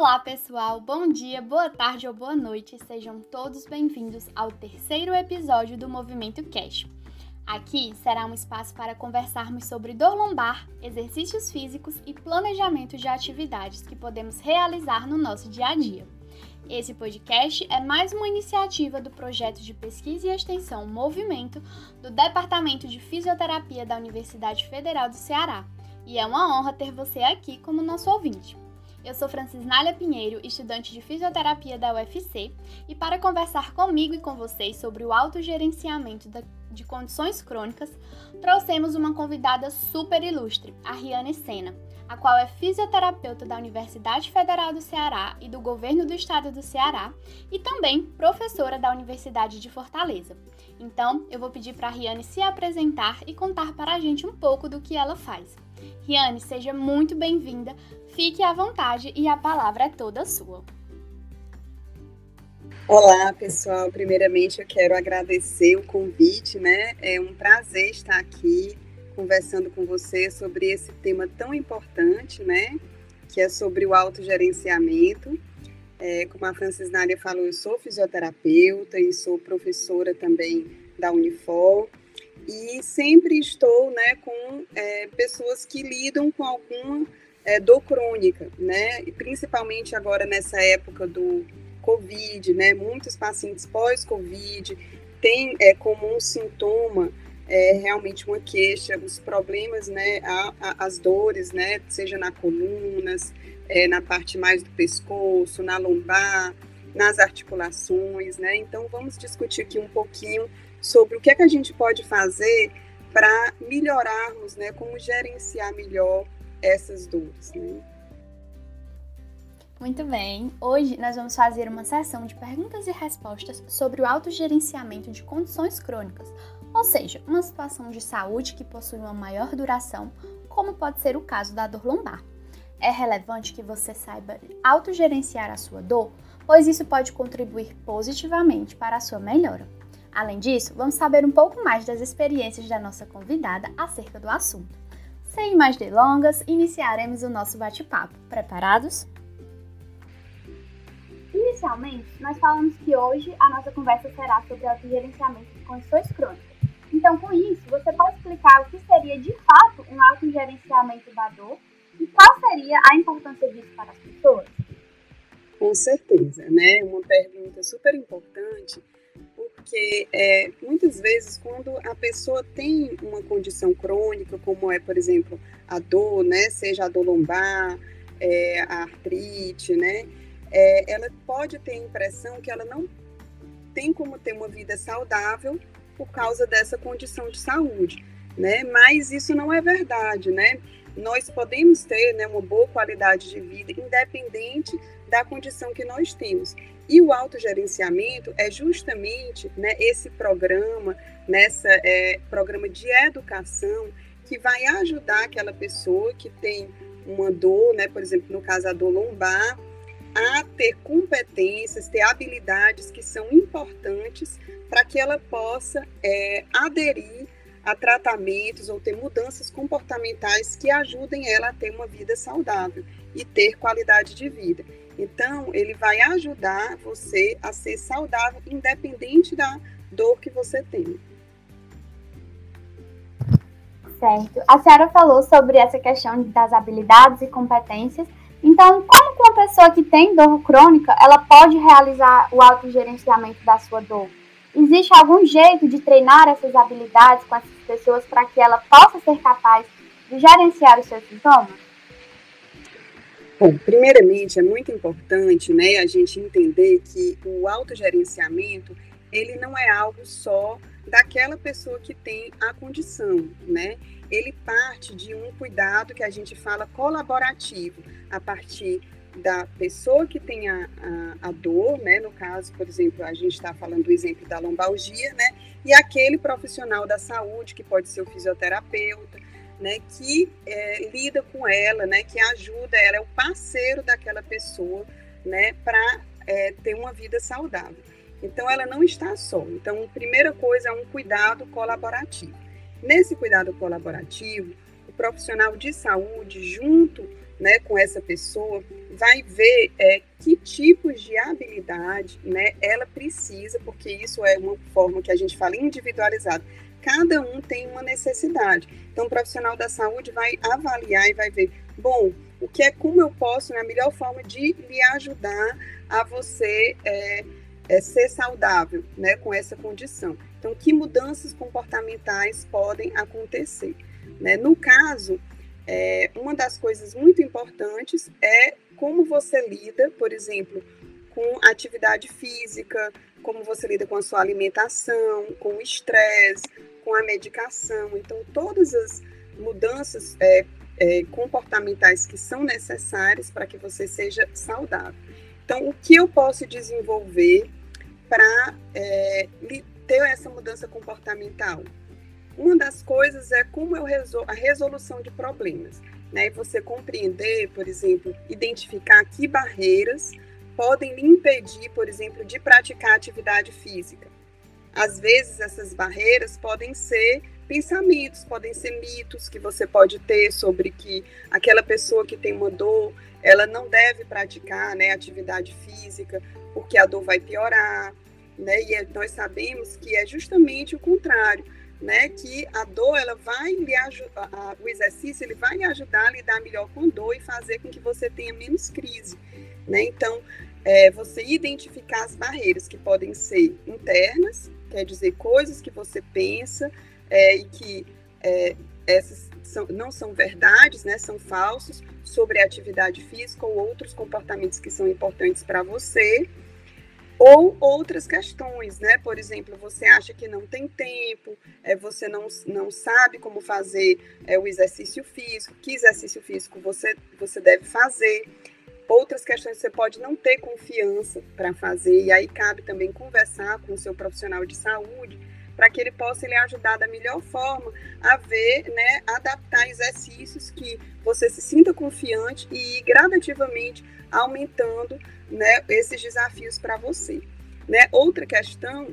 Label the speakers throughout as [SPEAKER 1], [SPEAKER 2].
[SPEAKER 1] Olá, pessoal! Bom dia, boa tarde ou boa noite. Sejam todos bem-vindos ao terceiro episódio do Movimento Cash. Aqui será um espaço para conversarmos sobre dor lombar, exercícios físicos e planejamento de atividades que podemos realizar no nosso dia a dia. Esse podcast é mais uma iniciativa do projeto de pesquisa e extensão Movimento do Departamento de Fisioterapia da Universidade Federal do Ceará. E é uma honra ter você aqui como nosso ouvinte. Eu sou Francisnália Pinheiro, estudante de fisioterapia da UFC, e para conversar comigo e com vocês sobre o autogerenciamento de condições crônicas, trouxemos uma convidada super ilustre, a Riane Sena, a qual é fisioterapeuta da Universidade Federal do Ceará e do Governo do Estado do Ceará, e também professora da Universidade de Fortaleza. Então, eu vou pedir para a Riane se apresentar e contar para a gente um pouco do que ela faz. Riane, seja muito bem-vinda, fique à vontade e a palavra é toda sua.
[SPEAKER 2] Olá, pessoal. Primeiramente, eu quero agradecer o convite, né? É um prazer estar aqui conversando com você sobre esse tema tão importante, né? Que é sobre o autogerenciamento. É, como a Francisnária falou, eu sou fisioterapeuta e sou professora também da Unifor e sempre estou né, com é, pessoas que lidam com alguma é, dor crônica, né? E principalmente agora nessa época do Covid, né? Muitos pacientes pós-Covid têm é, como um sintoma é, realmente uma queixa, os problemas, né? A, a, as dores, né? Seja na colunas, é, na parte mais do pescoço, na lombar, nas articulações, né? Então vamos discutir aqui um pouquinho sobre o que é que a gente pode fazer para melhorarmos, né, como gerenciar melhor essas dores. Né?
[SPEAKER 1] Muito bem. Hoje nós vamos fazer uma sessão de perguntas e respostas sobre o autogerenciamento de condições crônicas, ou seja, uma situação de saúde que possui uma maior duração, como pode ser o caso da dor lombar. É relevante que você saiba autogerenciar a sua dor, pois isso pode contribuir positivamente para a sua melhora. Além disso, vamos saber um pouco mais das experiências da nossa convidada acerca do assunto. Sem mais delongas, iniciaremos o nosso bate-papo. Preparados? Inicialmente, nós falamos que hoje a nossa conversa será sobre o autogerenciamento de condições crônicas. Então, com isso, você pode explicar o que seria de fato um autogerenciamento da dor e qual seria a importância disso para as pessoas?
[SPEAKER 2] Com certeza, né? Uma pergunta super importante porque é, muitas vezes quando a pessoa tem uma condição crônica, como é, por exemplo, a dor, né, seja a dor lombar, é, a artrite, né, é, ela pode ter a impressão que ela não tem como ter uma vida saudável por causa dessa condição de saúde, né, mas isso não é verdade, né, nós podemos ter né, uma boa qualidade de vida independente da condição que nós temos. E o autogerenciamento é justamente né, esse programa, nessa é, programa de educação que vai ajudar aquela pessoa que tem uma dor, né, por exemplo, no caso a dor lombar, a ter competências, ter habilidades que são importantes para que ela possa é, aderir a tratamentos ou ter mudanças comportamentais que ajudem ela a ter uma vida saudável e ter qualidade de vida. Então, ele vai ajudar você a ser saudável, independente da dor que você tem.
[SPEAKER 1] Certo. A senhora falou sobre essa questão das habilidades e competências. Então, como que uma pessoa que tem dor crônica, ela pode realizar o autogerenciamento da sua dor? Existe algum jeito de treinar essas habilidades com essas pessoas para que ela possa ser capaz de gerenciar os seus sintomas?
[SPEAKER 2] Bom, primeiramente é muito importante, né, a gente entender que o autogerenciamento ele não é algo só daquela pessoa que tem a condição, né? Ele parte de um cuidado que a gente fala colaborativo, a partir da pessoa que tem a, a, a, dor, né? No caso, por exemplo, a gente está falando do exemplo da lombalgia, né? E aquele profissional da saúde, que pode ser o fisioterapeuta, né? Que é, lida com ela, né? Que ajuda ela, é o parceiro daquela pessoa, né? Para é, ter uma vida saudável. Então, ela não está só. Então, a primeira coisa é um cuidado colaborativo. Nesse cuidado colaborativo, o profissional de saúde, junto né, com essa pessoa, vai ver é, que tipos de habilidade né, ela precisa, porque isso é uma forma que a gente fala individualizada. Cada um tem uma necessidade. Então, o profissional da saúde vai avaliar e vai ver, bom, o que é como eu posso, na né, melhor forma de lhe ajudar a você é, é, ser saudável né, com essa condição. Então, que mudanças comportamentais podem acontecer? Né? No caso, é, uma das coisas muito importantes é como você lida, por exemplo, com atividade física, como você lida com a sua alimentação, com o estresse, com a medicação. Então, todas as mudanças é, é, comportamentais que são necessárias para que você seja saudável. Então, o que eu posso desenvolver para é, ter essa mudança comportamental? Uma das coisas é como eu resol a resolução de problemas. Né? Você compreender, por exemplo, identificar que barreiras podem lhe impedir, por exemplo, de praticar atividade física. Às vezes, essas barreiras podem ser pensamentos, podem ser mitos que você pode ter sobre que aquela pessoa que tem uma dor, ela não deve praticar né, atividade física, porque a dor vai piorar. Né? E é, nós sabemos que é justamente o contrário né, que a dor ela vai lhe ajudar, o exercício ele vai lhe ajudar a lidar melhor com dor e fazer com que você tenha menos crise, né? Então, é, você identificar as barreiras que podem ser internas, quer dizer coisas que você pensa é, e que é, essas são, não são verdades, né? São falsos sobre a atividade física ou outros comportamentos que são importantes para você ou outras questões, né? Por exemplo, você acha que não tem tempo, é, você não, não sabe como fazer é, o exercício físico, que exercício físico você, você deve fazer. Outras questões você pode não ter confiança para fazer, e aí cabe também conversar com o seu profissional de saúde para que ele possa lhe ajudar da melhor forma a ver, né, adaptar exercícios que você se sinta confiante e ir gradativamente aumentando né, esses desafios para você. Né? Outra questão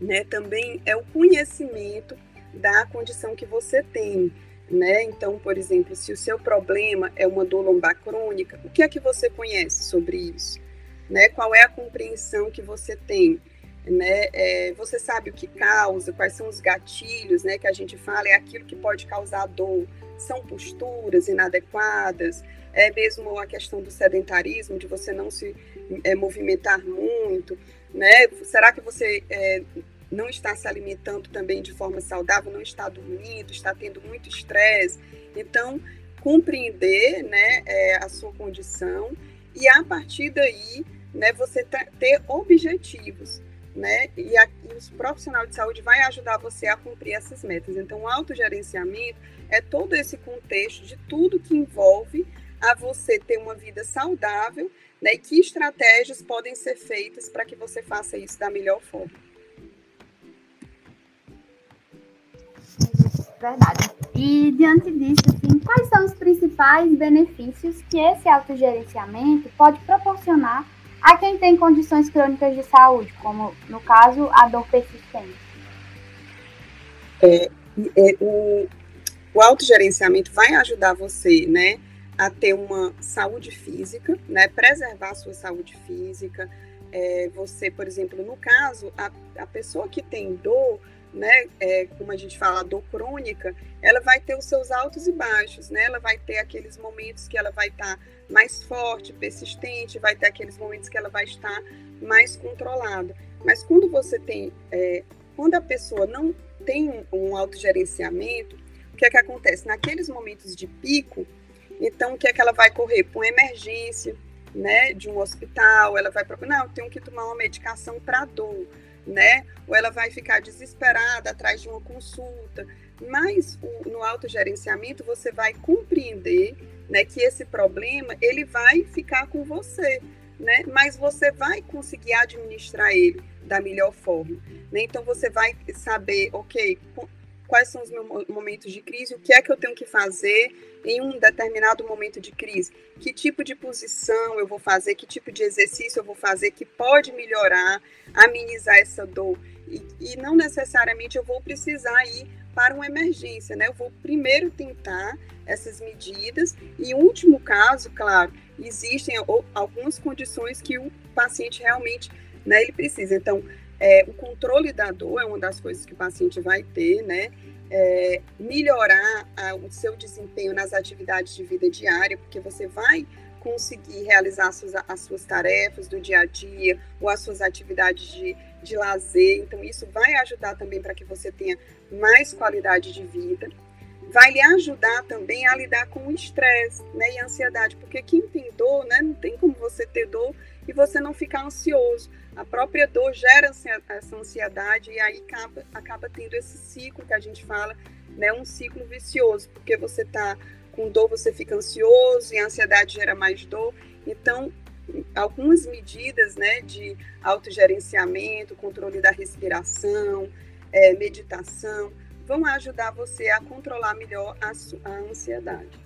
[SPEAKER 2] né, também é o conhecimento da condição que você tem. Né? Então, por exemplo, se o seu problema é uma dor lombar crônica, o que é que você conhece sobre isso? Né? Qual é a compreensão que você tem? Né? É, você sabe o que causa, quais são os gatilhos, né? Que a gente fala é aquilo que pode causar dor, são posturas inadequadas, é mesmo a questão do sedentarismo, de você não se é, movimentar muito, né? Será que você é, não está se alimentando também de forma saudável, não está dormindo, está tendo muito estresse? Então, compreender, né, é, a sua condição e a partir daí, né, você ter objetivos, né? E, a, e os profissionais de saúde vai ajudar você a cumprir essas metas. Então, o autogerenciamento é todo esse contexto de tudo que envolve a você ter uma vida saudável, né? E que estratégias podem ser feitas para que você faça isso da melhor forma.
[SPEAKER 1] Verdade. E diante disso, assim, quais são os principais benefícios que esse autogerenciamento pode proporcionar a quem tem condições crônicas de saúde, como no caso a dor persistente?
[SPEAKER 2] É, é, o, o autogerenciamento vai ajudar você, né, a ter uma saúde física, né, preservar a sua saúde física. É, você, por exemplo, no caso, a, a pessoa que tem dor, né, é, como a gente fala, dor crônica, ela vai ter os seus altos e baixos, né? Ela vai ter aqueles momentos que ela vai estar tá mais forte, persistente, vai ter aqueles momentos que ela vai estar mais controlada. Mas quando você tem, é, quando a pessoa não tem um autogerenciamento, o que é que acontece? Naqueles momentos de pico, então, o que é que ela vai correr? Para uma emergência, né, de um hospital, ela vai procurar, não, tenho que tomar uma medicação para dor, né? Ou ela vai ficar desesperada atrás de uma consulta. Mas o, no autogerenciamento você vai compreender, né, que esse problema ele vai ficar com você, né? Mas você vai conseguir administrar ele da melhor forma, né? Então você vai saber, ok, quais são os meus momentos de crise, o que é que eu tenho que fazer em um determinado momento de crise, que tipo de posição eu vou fazer, que tipo de exercício eu vou fazer que pode melhorar, amenizar essa dor. E, e não necessariamente eu vou precisar ir para uma emergência, né? Eu vou primeiro tentar essas medidas e, último caso, claro, existem algumas condições que o paciente realmente, né, ele precisa. Então, é, o controle da dor é uma das coisas que o paciente vai ter, né? É, melhorar a, o seu desempenho nas atividades de vida diária, porque você vai conseguir realizar as suas, as suas tarefas do dia a dia ou as suas atividades de, de lazer. Então, isso vai ajudar também para que você tenha mais qualidade de vida. Vai lhe ajudar também a lidar com o estresse né, e a ansiedade, porque quem tem dor, né, não tem como você ter dor e você não ficar ansioso. A própria dor gera essa ansiedade e aí acaba, acaba tendo esse ciclo que a gente fala, né, um ciclo vicioso, porque você está com dor, você fica ansioso e a ansiedade gera mais dor. Então, algumas medidas né, de autogerenciamento, controle da respiração, é, meditação, vão ajudar você a controlar melhor a, a ansiedade.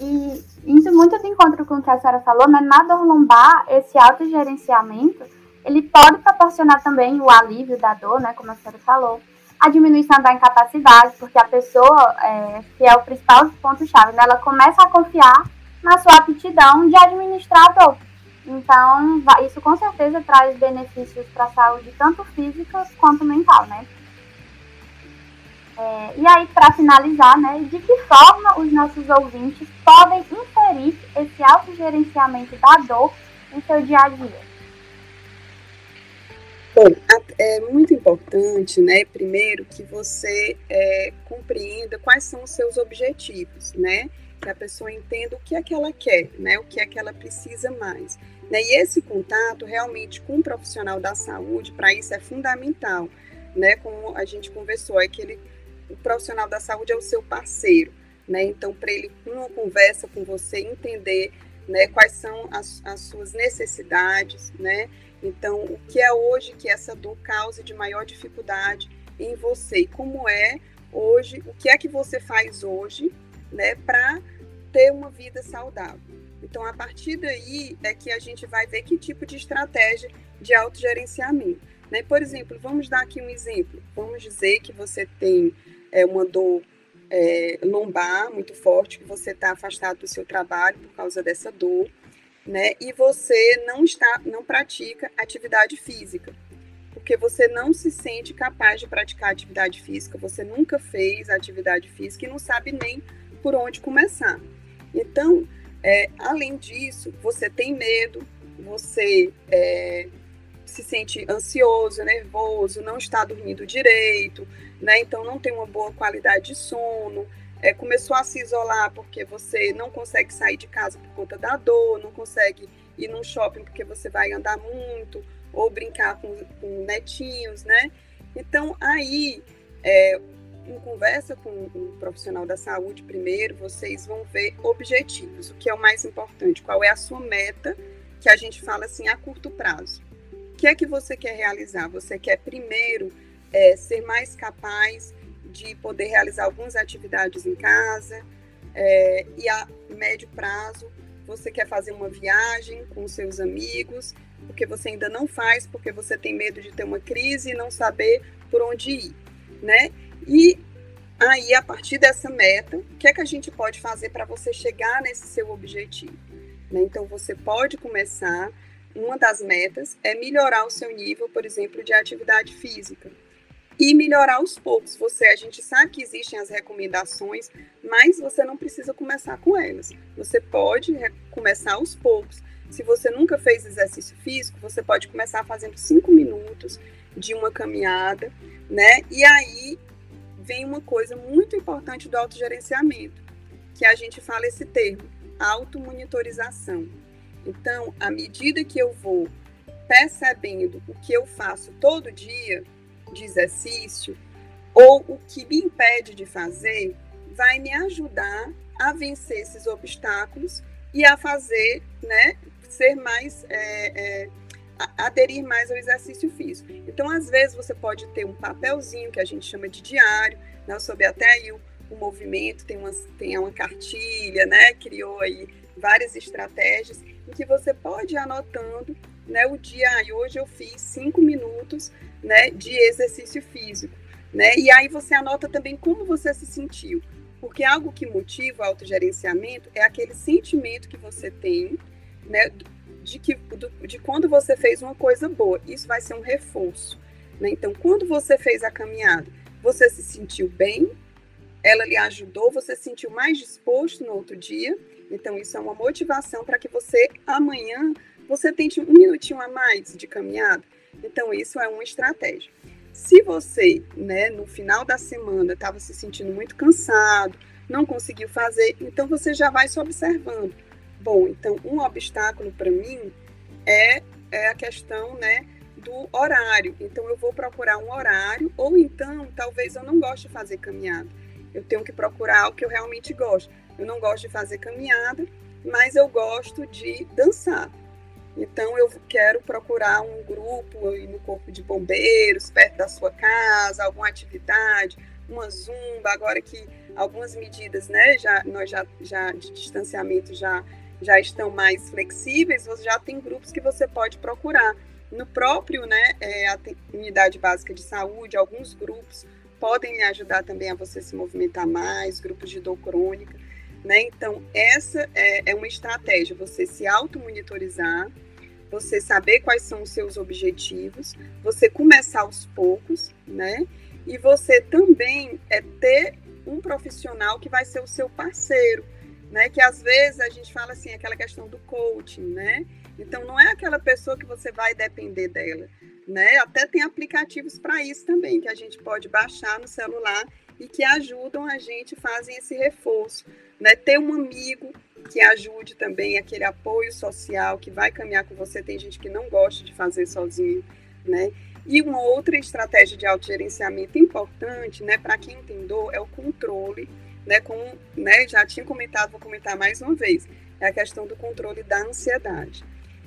[SPEAKER 1] E indo muito de encontro com o que a senhora falou, né, na dor lombar, esse autogerenciamento, ele pode proporcionar também o alívio da dor, né, como a senhora falou, a diminuição da incapacidade, porque a pessoa, é, que é o principal ponto-chave, né, ela começa a confiar na sua aptidão de administrar a dor. Então, isso com certeza traz benefícios para a saúde, tanto física quanto mental, né? É, e aí, para finalizar, né, de que forma os nossos ouvintes podem inserir esse autogerenciamento da dor em seu dia a dia?
[SPEAKER 2] Bom, é muito importante, né, primeiro, que você é, compreenda quais são os seus objetivos, né? Que a pessoa entenda o que é que ela quer, né? O que é que ela precisa mais. Né? E esse contato realmente com o profissional da saúde, para isso é fundamental, né? Como a gente conversou, é que ele o profissional da saúde é o seu parceiro, né? Então, para ele, uma conversa com você, entender né, quais são as, as, suas necessidades, né? Então, o que é hoje que essa dor causa de maior dificuldade em você? E como é hoje, o que é que você faz hoje, né, para ter uma vida saudável? Então, a partir daí é que a gente vai ver que tipo de estratégia de autogerenciamento. Né? Por exemplo, vamos dar aqui um exemplo. Vamos dizer que você tem é, uma dor é, lombar muito forte, que você está afastado do seu trabalho por causa dessa dor, né? E você não está, não pratica atividade física, porque você não se sente capaz de praticar atividade física, você nunca fez atividade física e não sabe nem por onde começar. Então, é, além disso, você tem medo, você é, se sente ansioso, nervoso, não está dormindo direito, né? Então não tem uma boa qualidade de sono, é, começou a se isolar porque você não consegue sair de casa por conta da dor, não consegue ir num shopping porque você vai andar muito, ou brincar com, com netinhos, né? Então aí, é, em conversa com um profissional da saúde primeiro, vocês vão ver objetivos, o que é o mais importante, qual é a sua meta, que a gente fala assim a curto prazo. O que é que você quer realizar? Você quer primeiro é, ser mais capaz de poder realizar algumas atividades em casa é, e a médio prazo você quer fazer uma viagem com seus amigos, porque você ainda não faz, porque você tem medo de ter uma crise e não saber por onde ir, né? E aí, a partir dessa meta, o que é que a gente pode fazer para você chegar nesse seu objetivo? Né? Então, você pode começar, uma das metas é melhorar o seu nível, por exemplo, de atividade física e melhorar aos poucos. Você, a gente sabe que existem as recomendações, mas você não precisa começar com elas. Você pode começar aos poucos. Se você nunca fez exercício físico, você pode começar fazendo cinco minutos de uma caminhada, né? E aí vem uma coisa muito importante do autogerenciamento, que a gente fala esse termo, automonitorização. Então, à medida que eu vou percebendo o que eu faço todo dia, de exercício ou o que me impede de fazer vai me ajudar a vencer esses obstáculos e a fazer, né, ser mais, é, é, aderir mais ao exercício físico. Então, às vezes, você pode ter um papelzinho que a gente chama de diário, né, soube até aí o, o movimento, tem uma, tem uma cartilha, né, criou aí várias estratégias em que você pode ir anotando né, o dia, ah, hoje eu fiz cinco minutos, né, de exercício físico, né, e aí você anota também como você se sentiu, porque algo que motiva o autogerenciamento é aquele sentimento que você tem, né, de, que, de quando você fez uma coisa boa. Isso vai ser um reforço. Né? Então, quando você fez a caminhada, você se sentiu bem, ela lhe ajudou, você se sentiu mais disposto no outro dia. Então, isso é uma motivação para que você amanhã você tente um minutinho a mais de caminhada. Então, isso é uma estratégia. Se você, né, no final da semana, estava se sentindo muito cansado, não conseguiu fazer, então você já vai se observando. Bom, então um obstáculo para mim é, é a questão, né, do horário. Então eu vou procurar um horário, ou então talvez eu não goste de fazer caminhada. Eu tenho que procurar o que eu realmente gosto. Eu não gosto de fazer caminhada, mas eu gosto de dançar. Então, eu quero procurar um grupo no Corpo de Bombeiros, perto da sua casa, alguma atividade, uma zumba, agora que algumas medidas, né, já, nós já, já de distanciamento já, já estão mais flexíveis, você já tem grupos que você pode procurar. No próprio, né, é, a unidade básica de saúde, alguns grupos podem lhe ajudar também a você se movimentar mais, grupos de dor crônica, né? Então, essa é, é uma estratégia, você se auto-monitorizar, você saber quais são os seus objetivos, você começar aos poucos, né? E você também é ter um profissional que vai ser o seu parceiro, né? Que às vezes a gente fala assim, aquela questão do coaching, né? Então não é aquela pessoa que você vai depender dela, né? Até tem aplicativos para isso também que a gente pode baixar no celular e que ajudam a gente, fazem esse reforço, né? Ter um amigo que ajude também aquele apoio social que vai caminhar com você. Tem gente que não gosta de fazer sozinho, né? E uma outra estratégia de autogerenciamento importante, né, para quem tem dor, é o controle, né, como né, já tinha comentado, vou comentar mais uma vez, é a questão do controle da ansiedade.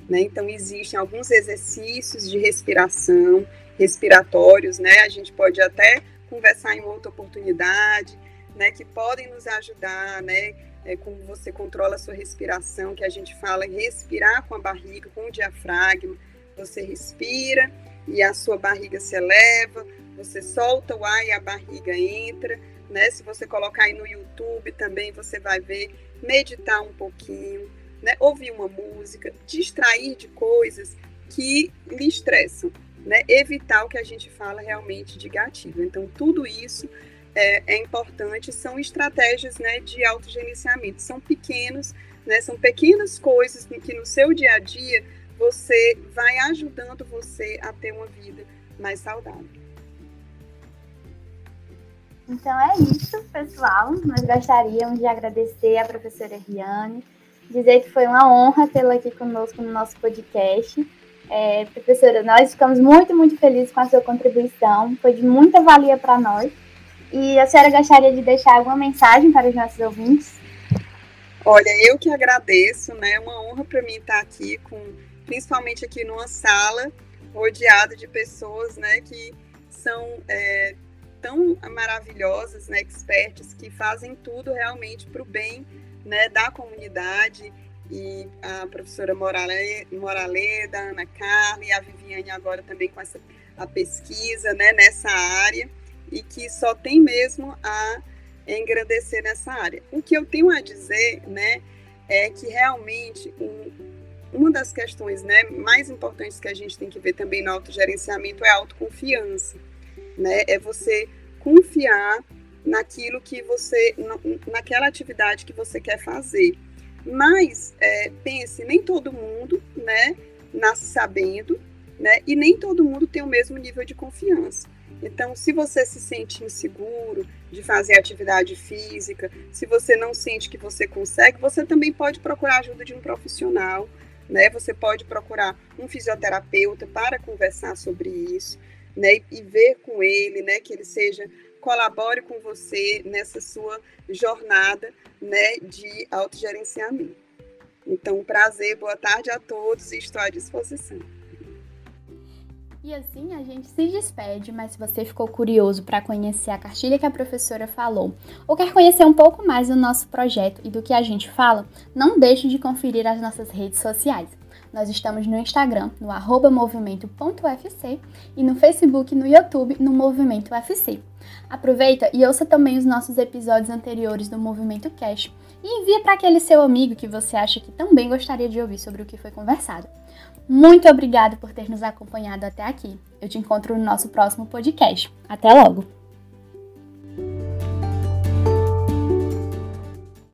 [SPEAKER 2] Né? Então, existem alguns exercícios de respiração, respiratórios, né? A gente pode até conversar em outra oportunidade, né? Que podem nos ajudar, né? É, como você controla a sua respiração, que a gente fala respirar com a barriga, com o diafragma. Você respira e a sua barriga se eleva, você solta o ar e a barriga entra. Né? Se você colocar aí no YouTube também, você vai ver, meditar um pouquinho, né? ouvir uma música, distrair de coisas que lhe estressam, né? evitar o que a gente fala realmente de gatilho. Então, tudo isso é, é importante são estratégias né, de autogerenciamento. São pequenos, né, são pequenas coisas que no seu dia a dia você vai ajudando você a ter uma vida mais saudável.
[SPEAKER 1] Então é isso, pessoal. Nós gostaríamos de agradecer a professora Riane, dizer que foi uma honra tê-la aqui conosco no nosso podcast. É, professora, nós ficamos muito, muito felizes com a sua contribuição, foi de muita valia para nós. E a senhora gostaria de deixar alguma mensagem para os nossos ouvintes?
[SPEAKER 2] Olha, eu que agradeço, né? É uma honra para mim estar aqui, com, principalmente aqui numa sala rodeada de pessoas, né, que são é, tão maravilhosas, né, expertas, que fazem tudo realmente para o bem, né, da comunidade. E a professora Morale, Moraleda, Ana Carla e a Viviane agora também com essa a pesquisa, né, nessa área e que só tem mesmo a engrandecer nessa área. O que eu tenho a dizer, né, é que realmente um, uma das questões, né, mais importantes que a gente tem que ver também no autogerenciamento é a autoconfiança, né, é você confiar naquilo que você, naquela atividade que você quer fazer. Mas é, pense, nem todo mundo, né, nasce sabendo, né, e nem todo mundo tem o mesmo nível de confiança. Então, se você se sente inseguro de fazer atividade física, se você não sente que você consegue, você também pode procurar ajuda de um profissional, né? Você pode procurar um fisioterapeuta para conversar sobre isso, né? E ver com ele, né, que ele seja colabore com você nessa sua jornada, né, de autogerenciamento. Então, prazer, boa tarde a todos e estou à disposição.
[SPEAKER 1] E assim a gente se despede, mas se você ficou curioso para conhecer a cartilha que a professora falou, ou quer conhecer um pouco mais do nosso projeto e do que a gente fala, não deixe de conferir as nossas redes sociais. Nós estamos no Instagram, no arroba movimento.ufc e no Facebook e no YouTube, no Movimento UFC. Aproveita e ouça também os nossos episódios anteriores do Movimento Cash e envia para aquele seu amigo que você acha que também gostaria de ouvir sobre o que foi conversado. Muito obrigada por ter nos acompanhado até aqui. Eu te encontro no nosso próximo podcast. Até logo!